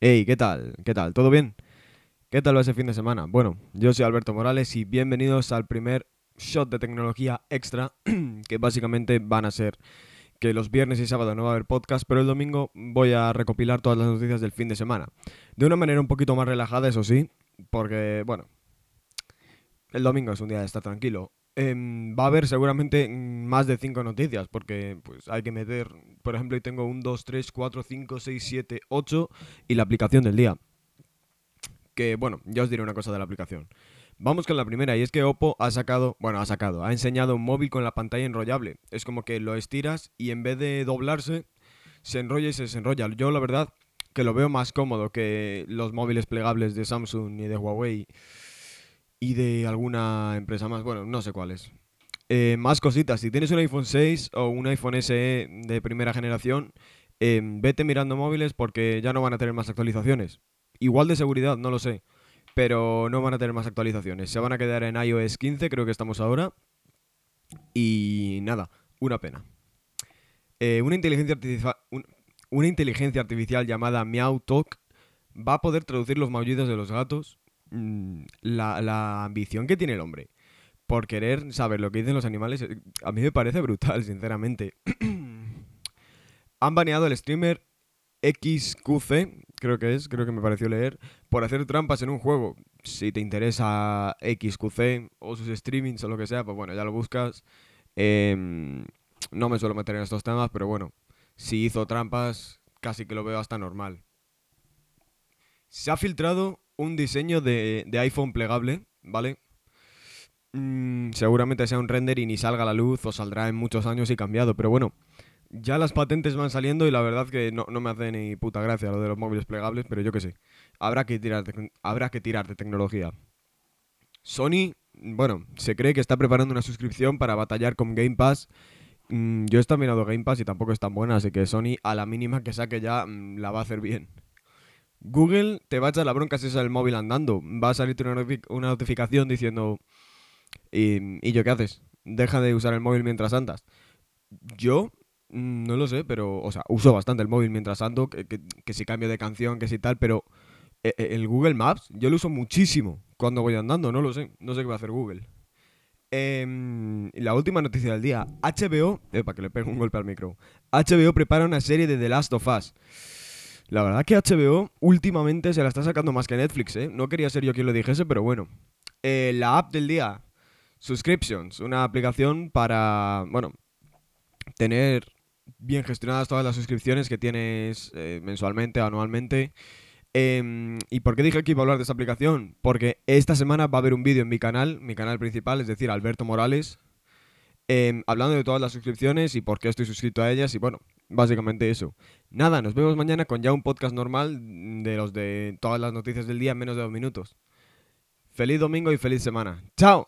Hey, ¿qué tal? ¿Qué tal? ¿Todo bien? ¿Qué tal va ese fin de semana? Bueno, yo soy Alberto Morales y bienvenidos al primer shot de tecnología extra, que básicamente van a ser que los viernes y sábado no va a haber podcast, pero el domingo voy a recopilar todas las noticias del fin de semana. De una manera un poquito más relajada, eso sí, porque, bueno, el domingo es un día de estar tranquilo. Em, va a haber seguramente más de 5 noticias, porque pues hay que meter, por ejemplo, y tengo un 2, 3, 4, 5, 6, 7, 8 y la aplicación del día. Que bueno, ya os diré una cosa de la aplicación. Vamos con la primera, y es que Oppo ha sacado, bueno, ha sacado, ha enseñado un móvil con la pantalla enrollable. Es como que lo estiras y en vez de doblarse, se enrolla y se desenrolla. Yo la verdad que lo veo más cómodo que los móviles plegables de Samsung y de Huawei y de alguna empresa más, bueno, no sé cuáles. Eh, más cositas, si tienes un iPhone 6 o un iPhone SE de primera generación, em, vete mirando móviles porque ya no van a tener más actualizaciones. Igual de seguridad, no lo sé, pero no van a tener más actualizaciones. Se van a quedar en iOS 15, creo que estamos ahora. Y nada, una pena. Eh, una, inteligencia artificial, una inteligencia artificial llamada Meow Talk va a poder traducir los maullidos de los gatos Mm, la, ambición que tiene el hombre por querer saber lo que dicen los animales, a mí me parece brutal, sinceramente. Han baneado al streamer XQC, creo que es, creo que me pareció leer, por hacer trampas en un juego. Si te interesa XQC o sus streamings o lo que sea, pues bueno, ya lo buscas. Em, no me suelo meter en estos temas, pero bueno, si hizo trampas, casi que lo veo hasta normal. Se ha filtrado un diseño de, iPhone plegable, ¿vale? Mm, seguramente sea un render y ni salga a la luz o saldrá en muchos años y cambiado, pero bueno, ya las patentes van saliendo y la verdad que no, me hace ni puta gracia lo de los móviles plegables, pero yo qué sé, habrá que tirar de, habrá que tirar de tecnología. Sony, bueno, se cree que está preparando una suscripción para batallar con Game Pass. Mm, yo he estado mirando Game Pass y tampoco es tan buena, así que Sony a la mínima que saque ya mm, la va a hacer bien. Google te va a echar la bronca si es el móvil andando. Va a salirte una, notificación diciendo, ¿Y, yo qué haces? Deja de usar el móvil mientras andas. Yo mm, no lo sé, pero, o sea, uso bastante el móvil mientras ando, que, si cambio de canción, que si tal, pero eh, eh, el Google Maps yo lo uso muchísimo cuando voy andando, no lo sé, no sé qué va a hacer Google. Em, la última noticia del día, HBO, para que le pegue un golpe al micro, HBO prepara una serie de The Last of Us. La verdad que HBO últimamente se la está sacando más que Netflix, ¿eh? No quería ser yo quien lo dijese, pero bueno. Eh, la app del día, Subscriptions, una aplicación para, bueno, tener bien gestionadas todas las suscripciones que tienes eh, mensualmente, anualmente. Em, ¿Y por qué dije que iba a hablar de esa aplicación? Porque esta semana va a haber un vídeo en mi canal, mi canal principal, es decir, Alberto Morales, em, hablando de todas las suscripciones y por qué estoy suscrito a ellas y bueno, Básicamente eso. Nada, nos vemos mañana con ya un podcast normal de los de todas las noticias del día en menos de dos minutos. Feliz domingo y feliz semana. ¡Chao!